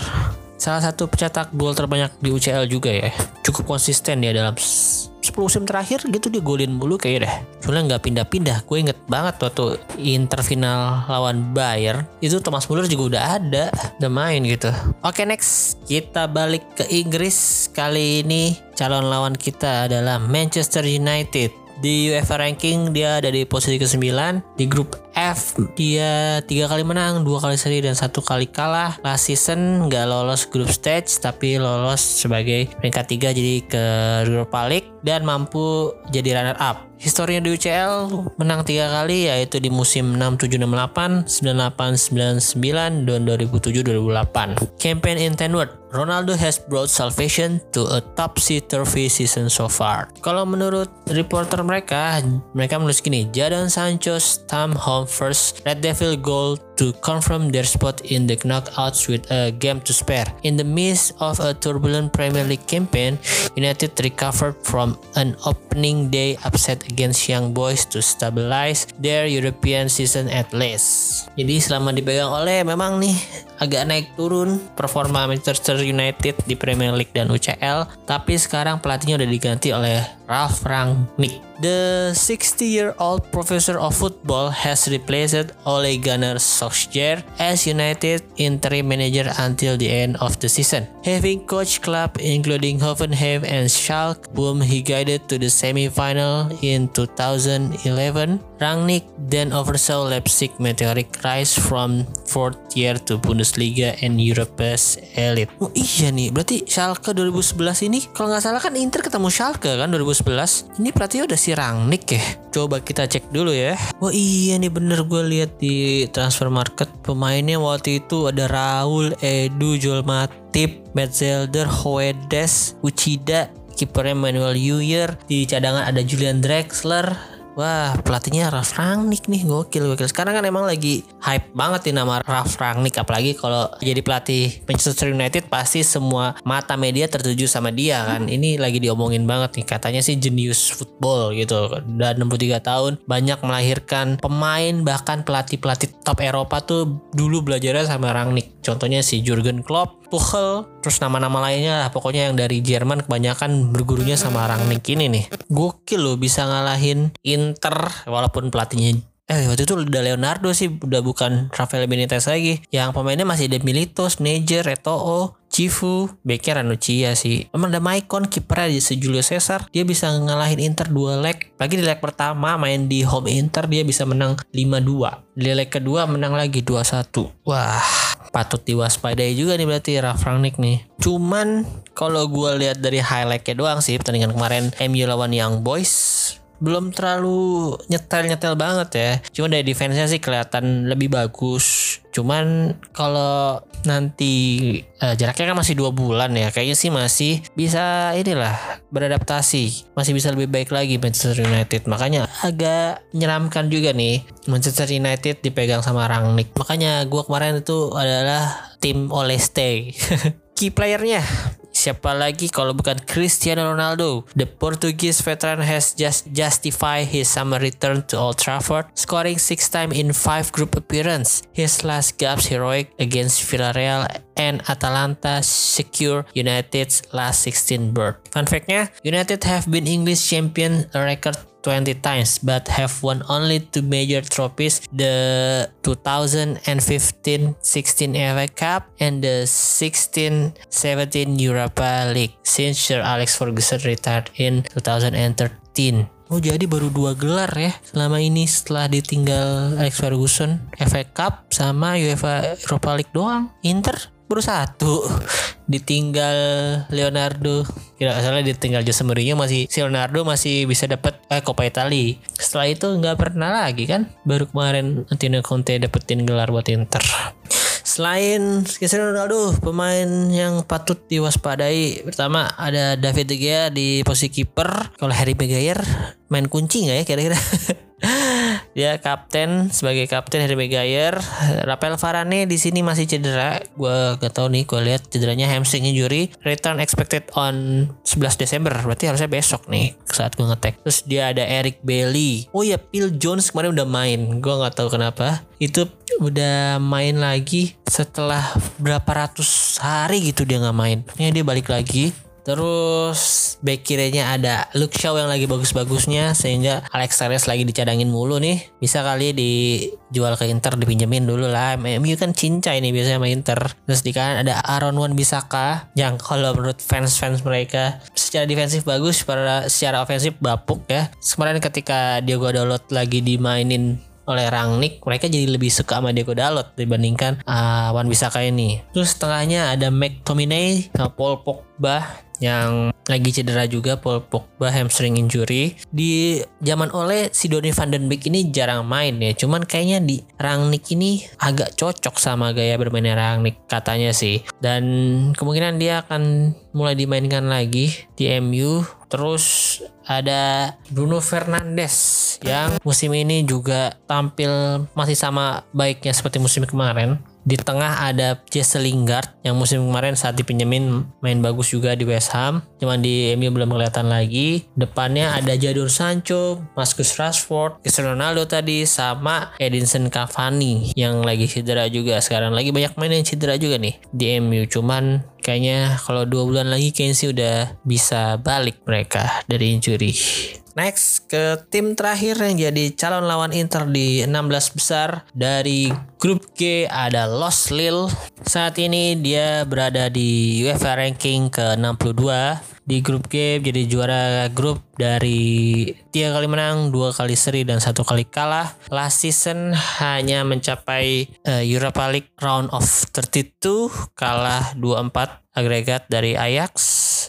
salah satu pencetak gol terbanyak di UCL juga ya. Cukup konsisten ya dalam 10 musim terakhir gitu dia golin mulu kayak deh. Soalnya nggak pindah-pindah. Gue inget banget waktu Inter final lawan Bayern itu Thomas Muller juga udah ada, udah main gitu. Oke next kita balik ke Inggris kali ini calon lawan kita adalah Manchester United. Di UEFA ranking dia ada di posisi ke-9 di grup F dia tiga kali menang, dua kali seri dan satu kali kalah. Last season nggak lolos grup stage tapi lolos sebagai peringkat tiga jadi ke Europa League dan mampu jadi runner up. Historinya di UCL menang tiga kali yaitu di musim 6768, 9899 dan 2007-2008. Campaign in 10 word, Ronaldo has brought salvation to a topsy-turvy season so far. Kalau menurut reporter mereka, mereka menulis gini, Jadon Sancho Tam Home first Red Devil goal to confirm their spot in the knockouts with a game to spare. In the midst of a turbulent Premier League campaign, United recovered from an opening day upset against Young Boys to stabilize their European season at least. Jadi selama dipegang oleh memang nih agak naik turun performa Manchester United di Premier League dan UCL, tapi sekarang pelatihnya udah diganti oleh Ralph Rangnick. The 60-year-old professor of football has replaced Ole Gunnar as United interim manager until the end of the season. Having coached club including Hoffenheim and Schalke, whom he guided to the semi-final in 2011, Rangnick then oversaw Leipzig meteoric rise from fourth year to Bundesliga and Europe's elite. Oh iya nih, berarti Schalke 2011 ini kalau nggak salah kan Inter ketemu Schalke kan 2011. Ini berarti udah si Rangnick ya. Coba kita cek dulu ya. Wah iya nih bener gue lihat di transfer market pemainnya waktu itu ada Raul, Edu, Joel Matip, Metzelder, Hoedes, Uchida, kipernya Manuel Neuer, di cadangan ada Julian Drexler, Wah pelatihnya Ralf Rangnick nih gokil gokil. Sekarang kan emang lagi hype banget nih nama Ralf Rangnick apalagi kalau jadi pelatih Manchester United pasti semua mata media tertuju sama dia kan. Ini lagi diomongin banget nih katanya sih jenius football gitu. Dan 63 tahun banyak melahirkan pemain bahkan pelatih-pelatih top Eropa tuh dulu belajarnya sama Rangnick. Contohnya si Jurgen Klopp Tuchel, terus nama-nama lainnya lah pokoknya yang dari Jerman kebanyakan bergurunya sama Rangnick ini nih. Gokil loh bisa ngalahin Inter walaupun pelatihnya Eh waktu itu udah Leonardo sih udah bukan Rafael Benitez lagi. Yang pemainnya masih ada Milito, Nejer, Eto'o, Cifu, Becker, Anucia sih. Emang ada Maicon, kipernya di Julio Cesar. Dia bisa ngalahin Inter dua leg. Lagi di leg pertama main di home Inter dia bisa menang 5-2. Di leg kedua menang lagi 2-1. Wah, patut diwaspadai juga nih berarti Ralf Rangnick nih. Cuman kalau gue lihat dari highlightnya doang sih pertandingan kemarin MU lawan Young Boys belum terlalu nyetel-nyetel banget ya. Cuma dari defense-nya sih kelihatan lebih bagus. Cuman kalau nanti uh, jaraknya kan masih dua bulan ya, kayaknya sih masih bisa inilah beradaptasi, masih bisa lebih baik lagi Manchester United. Makanya agak menyeramkan juga nih Manchester United dipegang sama Rangnick. Makanya gue kemarin itu adalah tim Oleste. Key playernya Siapa lagi kalau bukan Cristiano Ronaldo? The Portuguese veteran has just justified his summer return to Old Trafford, scoring six times in five group appearance. His last gaps heroic against Villarreal and Atalanta secure United's last 16 berth. Fun fact-nya, United have been English champion record 20 times but have won only two major trophies the 2015-16 FA Cup and the 16-17 Europa League since Sir Alex Ferguson retired in 2013. Oh jadi baru dua gelar ya selama ini setelah ditinggal Alex Ferguson FA Cup sama UEFA Europa League doang. Inter baru satu. Ditinggal Leonardo. Tidak salah ditinggal Jose Mourinho masih si Leonardo masih bisa dapat eh, Coppa Italia. Setelah itu nggak pernah lagi kan? Baru kemarin Antonio Conte dapetin gelar buat Inter. Selain Cristiano Ronaldo, pemain yang patut diwaspadai pertama ada David De Gea di posisi kiper. Kalau Harry Maguire main kunci nggak ya kira-kira? dia kapten sebagai kapten Harry Maguire. Rafael Varane di sini masih cedera. Gue gak tahu nih, gue lihat cederanya hamstring injury. Return expected on 11 Desember. Berarti harusnya besok nih saat gue ngetek. Terus dia ada Eric Bailey. Oh ya, Phil Jones kemarin udah main. Gue nggak tahu kenapa. Itu udah main lagi setelah berapa ratus hari gitu dia nggak main. Ini dia balik lagi Terus back kirinya ada Luke Shaw yang lagi bagus-bagusnya sehingga Alex Telles lagi dicadangin mulu nih. Bisa kali dijual ke Inter dipinjemin dulu lah. MU kan cincai nih biasanya sama Inter. Terus di kanan ada Aaron Wan Bisaka yang kalau menurut fans-fans mereka secara defensif bagus, pada secara ofensif bapuk ya. Kemarin ketika Diego Dalot lagi dimainin oleh Rangnick mereka jadi lebih suka sama Diego Dalot dibandingkan uh, Wan Bisaka ini. Terus tengahnya ada McTominay sama Paul Pogba yang lagi cedera juga Paul Pogba hamstring injury. Di zaman oleh si Donny van den Beek ini jarang main ya cuman kayaknya di Rangnick ini agak cocok sama gaya bermainnya Rangnick katanya sih. Dan kemungkinan dia akan mulai dimainkan lagi di MU terus ada Bruno Fernandes yang musim ini juga tampil masih sama baiknya seperti musim kemarin di tengah ada Jesse Lingard yang musim kemarin saat dipinjemin main bagus juga di West Ham. Cuman di MU belum kelihatan lagi. Depannya ada Jadon Sancho, Marcus Rashford, Cristiano Ronaldo tadi sama Edinson Cavani yang lagi cedera juga. Sekarang lagi banyak main yang cedera juga nih di MU. Cuman kayaknya kalau dua bulan lagi sih udah bisa balik mereka dari injury. Next ke tim terakhir yang jadi calon lawan Inter di 16 besar dari grup G ada Los Lille. Saat ini dia berada di UEFA ranking ke-62 di grup G jadi juara grup dari tiga kali menang, dua kali seri dan satu kali kalah. Last season hanya mencapai uh, Europa League round of 32 kalah 2-4 agregat dari Ajax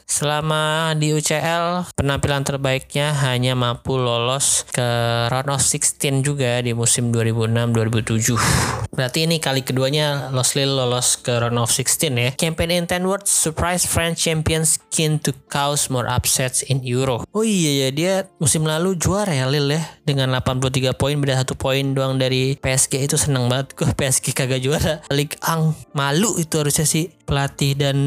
Selama di UCL, penampilan terbaiknya hanya mampu lolos ke round of 16 juga di musim 2006-2007. Berarti ini kali keduanya Los Lille lolos ke round of 16 ya. Campaign in 10 words, surprise French champions keen to cause more upsets in Euro. Oh iya ya, dia musim lalu juara ya Lille ya. Dengan 83 poin, beda satu poin doang dari PSG itu seneng banget. Gue PSG kagak juara. Ligue 1 malu itu harusnya sih pelatih dan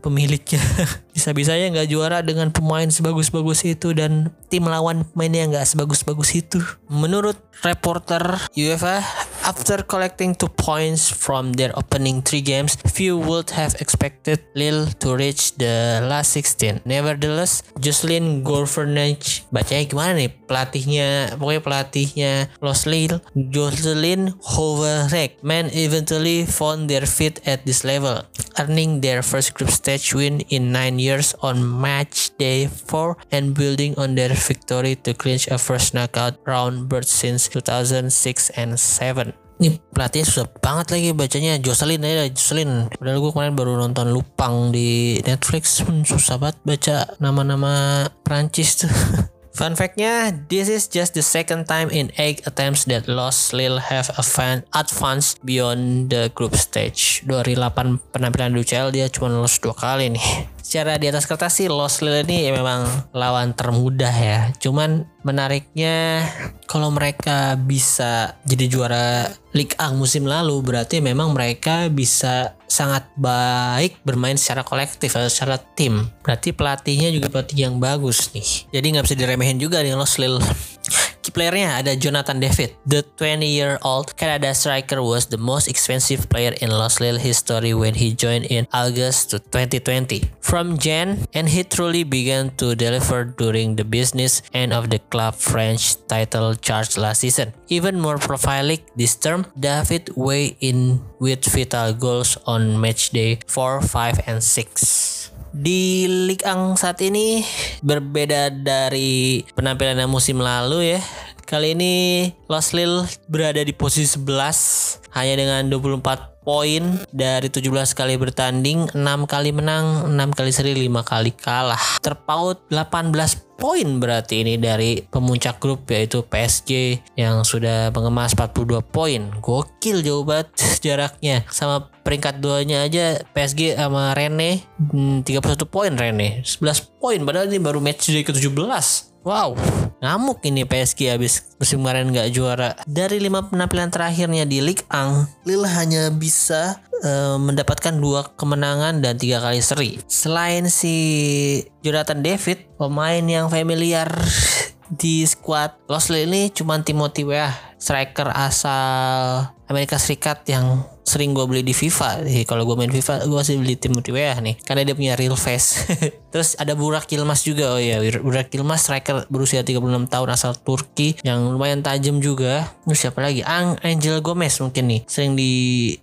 pemiliknya. Bisa-bisanya nggak juara dengan pemain sebagus-bagus itu dan tim lawan mainnya nggak sebagus-bagus itu. Menurut reporter UEFA, after collecting two points from their opening three games, few would have expected Lille to reach the last 16. Nevertheless, Jocelyn Gouvernage, bacanya gimana nih? Pelatihnya, pokoknya pelatihnya Los Lille, Jocelyn Hoverek, man eventually found their feet at this level. Earning their first group stage win in 9 years on match day 4 and building on their victory to clinch a first knockout round berth since 2006 and 7. Ini pelatihnya susah banget lagi bacanya. Jocelyn aja Jocelyn. Padahal gue kemarin baru nonton Lupang di Netflix. Hmm, Susah banget baca nama-nama Prancis tuh Fun fact-nya, this is just the second time in eight attempts that Lost Lil have advanced beyond the group stage. Dari 8 penampilan di UCL dia cuma lolos dua kali nih secara di atas kertas sih Los Lille ini ya memang lawan termudah ya. Cuman menariknya kalau mereka bisa jadi juara League A musim lalu berarti memang mereka bisa sangat baik bermain secara kolektif atau secara tim. Berarti pelatihnya juga pelatih yang bagus nih. Jadi nggak bisa diremehin juga nih Los Lille. Key playernya ada Jonathan David. The 20-year-old Canada striker was the most expensive player in Los Lille history when he joined in August 2020. From Jan, and he truly began to deliver during the business end of the club French title charge last season. Even more prolific this term, David weighed in with vital goals on match day 4, 5, and 6 di Ligue 1 saat ini berbeda dari penampilan musim lalu ya. Kali ini Los Lille berada di posisi 11 hanya dengan 24 poin dari 17 kali bertanding, 6 kali menang, 6 kali seri, 5 kali kalah. Terpaut 18 poin berarti ini dari pemuncak grup yaitu PSG yang sudah mengemas 42 poin. Gokil jauh banget jaraknya. Sama peringkat duanya aja PSG sama Rene 31 hmm, poin Rene. 11 poin padahal ini baru match day ke-17. Wow, ngamuk ini PSG habis musim kemarin nggak juara. Dari lima penampilan terakhirnya di Ligue 1, Lille hanya bisa uh, mendapatkan dua kemenangan dan tiga kali seri. Selain si Jonathan David, pemain yang familiar di squad Los Lille ini cuma Timothy Weah, striker asal Amerika Serikat yang sering gue beli di FIFA. Sih kalau gue main FIFA gue sih beli Timothy Weah nih. Karena dia punya real face. Terus ada Burak Yilmaz juga. Oh iya Burak Yilmaz striker berusia 36 tahun asal Turki yang lumayan tajam juga. Terus siapa lagi? Ang Angel Gomez mungkin nih. Sering di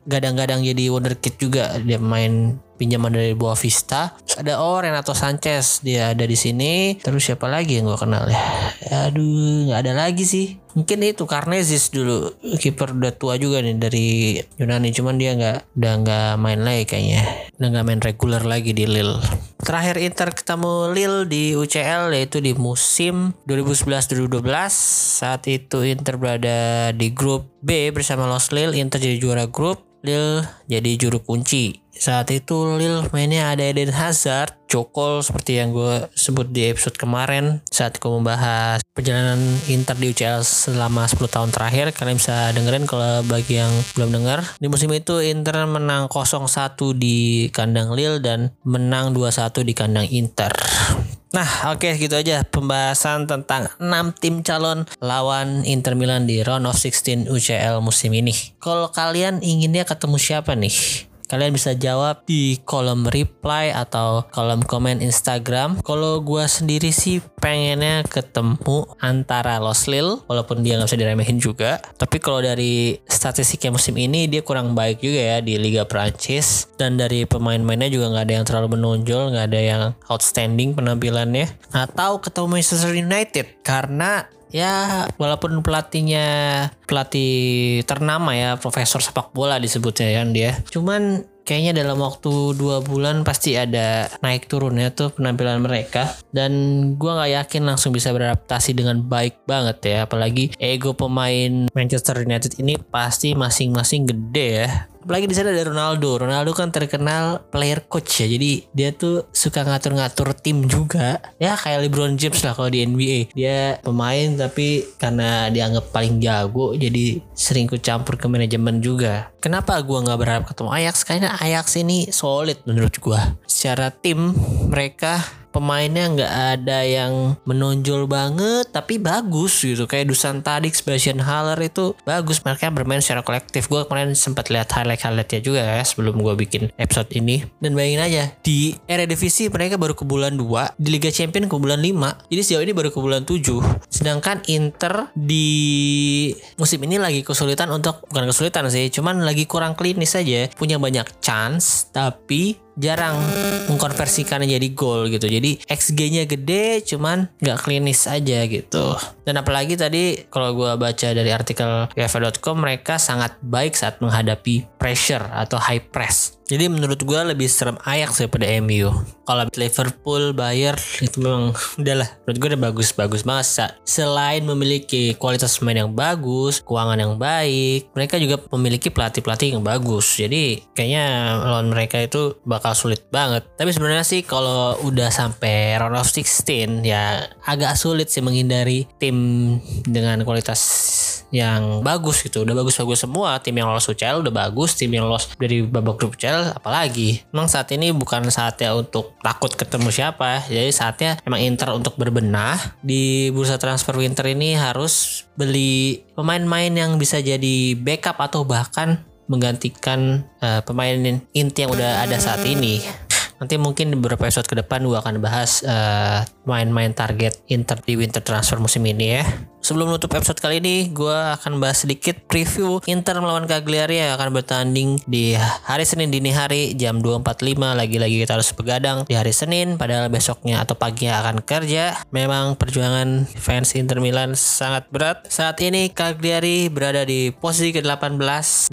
gadang-gadang jadi wonderkid juga. Dia main pinjaman dari Boa Vista. ada oh Renato Sanchez. Dia ada di sini. Terus siapa lagi yang gue kenal ya? Aduh nggak ada lagi sih. Mungkin itu Karnezis dulu kiper udah tua juga nih dari Yunani cuman dia nggak udah nggak main lagi kayaknya. Udah nggak main reguler lagi di Lille. Terakhir Inter ketemu Lille di UCL yaitu di musim 2011-2012 saat itu Inter berada di grup B bersama Los Lille Inter jadi juara grup Lille jadi juru kunci saat itu Lil mainnya ada Eden Hazard, Cokol seperti yang gue sebut di episode kemarin saat gue membahas perjalanan Inter di UCL selama 10 tahun terakhir. Kalian bisa dengerin kalau bagi yang belum dengar. Di musim itu Inter menang 0-1 di kandang Lille dan menang 2-1 di kandang Inter. Nah, oke okay, gitu aja pembahasan tentang 6 tim calon lawan Inter Milan di round of 16 UCL musim ini. Kalau kalian inginnya ketemu siapa nih? Kalian bisa jawab di kolom reply atau kolom komen Instagram. Kalau gue sendiri sih pengennya ketemu antara Los Lil, walaupun dia nggak bisa diremehin juga. Tapi kalau dari statistiknya musim ini dia kurang baik juga ya di Liga Prancis dan dari pemain-mainnya juga nggak ada yang terlalu menonjol, nggak ada yang outstanding penampilannya. Atau ketemu Manchester United karena ya walaupun pelatihnya pelatih ternama ya profesor sepak bola disebutnya kan dia. Cuman kayaknya dalam waktu dua bulan pasti ada naik turunnya tuh penampilan mereka. Dan gue nggak yakin langsung bisa beradaptasi dengan baik banget ya. Apalagi ego pemain Manchester United ini pasti masing-masing gede ya apalagi di sana ada Ronaldo. Ronaldo kan terkenal player coach ya. Jadi dia tuh suka ngatur-ngatur tim juga. Ya kayak LeBron James lah kalau di NBA dia pemain tapi karena dianggap paling jago jadi sering campur ke manajemen juga. Kenapa gue nggak berharap ketemu Ajax? Karena Ajax ini solid menurut gue secara tim mereka pemainnya nggak ada yang menonjol banget tapi bagus gitu. Kayak Dusan Tadic, Sebastian Haller itu bagus. Mereka bermain secara kolektif. Gue kemarin sempat lihat highlight highlightnya juga ya sebelum gue bikin episode ini. Dan bayangin aja di Eredivisie mereka baru ke bulan 2 di Liga Champions ke bulan 5 jadi sejauh ini baru ke bulan 7 sedangkan Inter di musim ini lagi kesulitan untuk bukan kesulitan sih cuman lagi kurang klinis aja. Punya banyak chance tapi jarang mengkonversikannya jadi gol gitu. Jadi XG-nya gede cuman nggak klinis aja gitu. Dan apalagi tadi kalau gue baca dari artikel UEFA.com mereka sangat baik saat menghadapi pressure atau high press. Jadi menurut gue lebih serem Ajax daripada MU. Kalau Liverpool, Bayern itu memang udahlah. Menurut gue udah bagus-bagus banget. Selain memiliki kualitas pemain yang bagus, keuangan yang baik, mereka juga memiliki pelatih-pelatih yang bagus. Jadi kayaknya lawan mereka itu bakal sulit banget. Tapi sebenarnya sih kalau udah sampai round of 16 ya agak sulit sih menghindari tim dengan kualitas yang bagus gitu udah bagus-bagus semua tim yang lolos UCL udah bagus tim yang lolos dari babak grup UCL apalagi? Memang saat ini bukan saatnya untuk takut ketemu siapa. Jadi saatnya emang Inter untuk berbenah. Di bursa transfer winter ini harus beli pemain-pemain yang bisa jadi backup atau bahkan menggantikan uh, pemain inti yang udah ada saat ini. Nanti mungkin beberapa episode ke depan gue akan bahas uh, main-main target Inter di winter transfer musim ini ya Sebelum menutup episode kali ini, gue akan bahas sedikit preview Inter melawan Cagliari yang akan bertanding di hari Senin dini hari jam 2.45. Lagi-lagi kita harus begadang di hari Senin, padahal besoknya atau paginya akan kerja. Memang perjuangan fans Inter Milan sangat berat. Saat ini Cagliari berada di posisi ke-18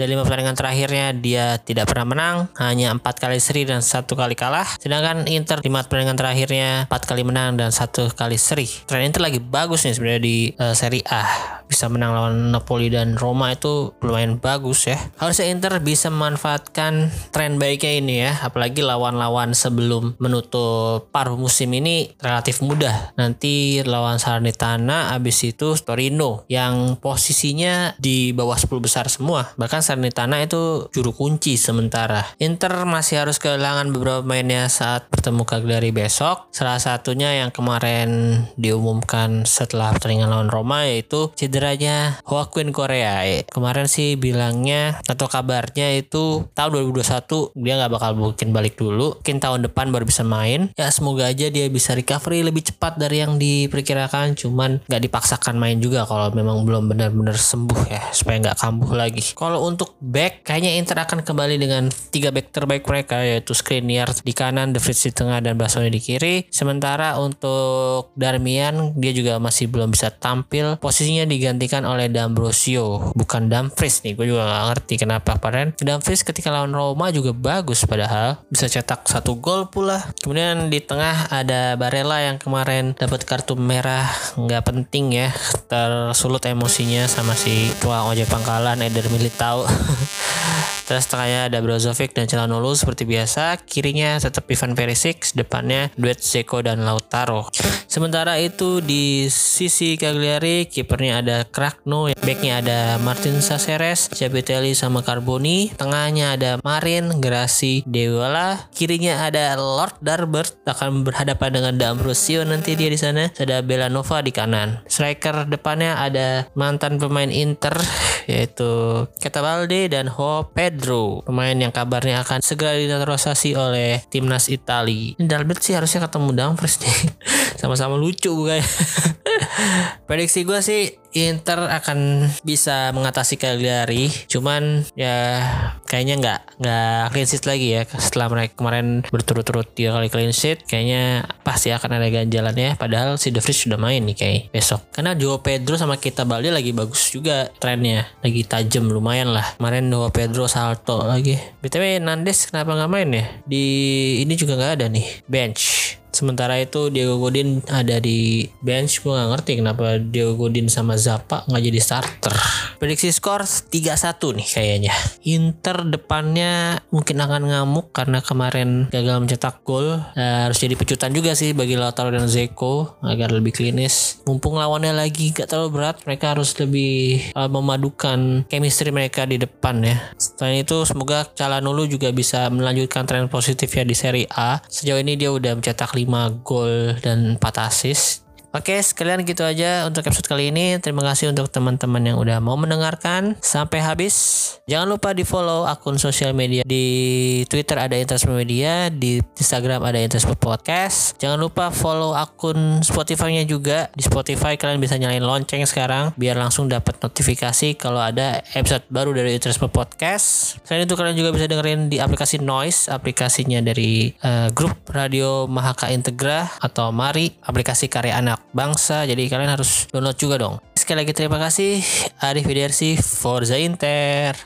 dari lima pertandingan terakhirnya dia tidak pernah menang, hanya empat kali seri dan satu kali kalah. Sedangkan Inter lima pertandingan terakhirnya empat kali menang dan satu kali seri. Tren Inter lagi bagus nih sebenarnya di uh, Serie A bisa menang lawan Napoli dan Roma itu lumayan bagus ya. Harusnya Inter bisa memanfaatkan tren baiknya ini ya, apalagi lawan-lawan sebelum menutup paruh musim ini relatif mudah. Nanti lawan Salernitana, abis itu Torino yang posisinya di bawah 10 besar semua. Bahkan Salernitana itu juru kunci sementara. Inter masih harus kehilangan beberapa mainnya saat bertemu Cagliari besok. Salah satunya yang kemarin diumumkan setelah pertandingan lawan Roma pertama yaitu cederanya Joaquin Korea. Kemarin sih bilangnya atau kabarnya itu tahun 2021 dia nggak bakal mungkin balik dulu. Mungkin tahun depan baru bisa main. Ya semoga aja dia bisa recovery lebih cepat dari yang diperkirakan. Cuman nggak dipaksakan main juga kalau memang belum benar-benar sembuh ya supaya nggak kambuh lagi. Kalau untuk back kayaknya Inter akan kembali dengan tiga back terbaik mereka yaitu Skriniar di kanan, De Vrij di tengah dan Bastoni di kiri. Sementara untuk Darmian dia juga masih belum bisa tampil tampil posisinya digantikan oleh D'Ambrosio. Bukan Dumfries nih gue juga gak ngerti kenapa kemarin. Dumfries ketika lawan Roma juga bagus padahal. Bisa cetak satu gol pula. Kemudian di tengah ada Barella yang kemarin dapat kartu merah. Nggak penting ya tersulut emosinya sama si tua ojek pangkalan Eder Militao Terus tengahnya ada Brozovic dan Calhanoglu seperti biasa. Kirinya tetap Ivan Perisic, depannya duet Zeko dan Lautaro. Sementara itu di sisi Cagliari kipernya ada Krakno, backnya ada Martin Saceres, Capitelli sama Carboni, tengahnya ada Marin, Grassi, Dewala, kirinya ada Lord Darbert akan berhadapan dengan D'Ambrosio nanti dia di sana. Ada Belanova di kanan. Striker depannya ada mantan pemain Inter yaitu Ketabalde dan Ho Pedro Pedro, pemain yang kabarnya akan segera dinaturalisasi oleh timnas Italia. Ini Dalbert sih harusnya ketemu Dumfries. Sama-sama lucu guys. Prediksi gue sih Inter akan bisa mengatasi Cagliari cuman ya kayaknya nggak nggak clean sheet lagi ya. Setelah mereka kemarin berturut-turut tiga kali clean sheet kayaknya pasti akan ada ganjalannya. Padahal si De Vries sudah main nih kayak besok. Karena Joao Pedro sama kita Balde lagi bagus juga trennya. Lagi tajam lumayan lah. Kemarin Joao Pedro salto lagi. Btw Nandes kenapa nggak main ya? Di ini juga nggak ada nih. Bench Sementara itu Diego Godin ada di bench. Gue gak ngerti kenapa Diego Godin sama Zappa nggak jadi starter. Prediksi skor 3-1 nih kayaknya. Inter depannya mungkin akan ngamuk karena kemarin gagal mencetak gol. Nah, harus jadi pecutan juga sih bagi Lautaro dan Zeko agar lebih klinis. Mumpung lawannya lagi gak terlalu berat, mereka harus lebih uh, memadukan chemistry mereka di depan ya. Selain itu semoga Calhanoglu juga bisa melanjutkan tren positif ya di Serie A. Sejauh ini dia udah mencetak 5 5 gol dan 4 assist Oke, sekalian gitu aja untuk episode kali ini. Terima kasih untuk teman-teman yang udah mau mendengarkan sampai habis. Jangan lupa di follow akun sosial media di Twitter ada Interisme Media, di Instagram ada Interisme Podcast. Jangan lupa follow akun Spotify-nya juga. Di Spotify kalian bisa nyalain lonceng sekarang biar langsung dapat notifikasi kalau ada episode baru dari Interisme Podcast. Selain itu kalian juga bisa dengerin di aplikasi Noise, aplikasinya dari uh, grup Radio Mahaka Integra atau Mari, aplikasi karya anak bangsa. Jadi kalian harus download juga dong. Sekali lagi terima kasih Arif Widersi Forza Inter.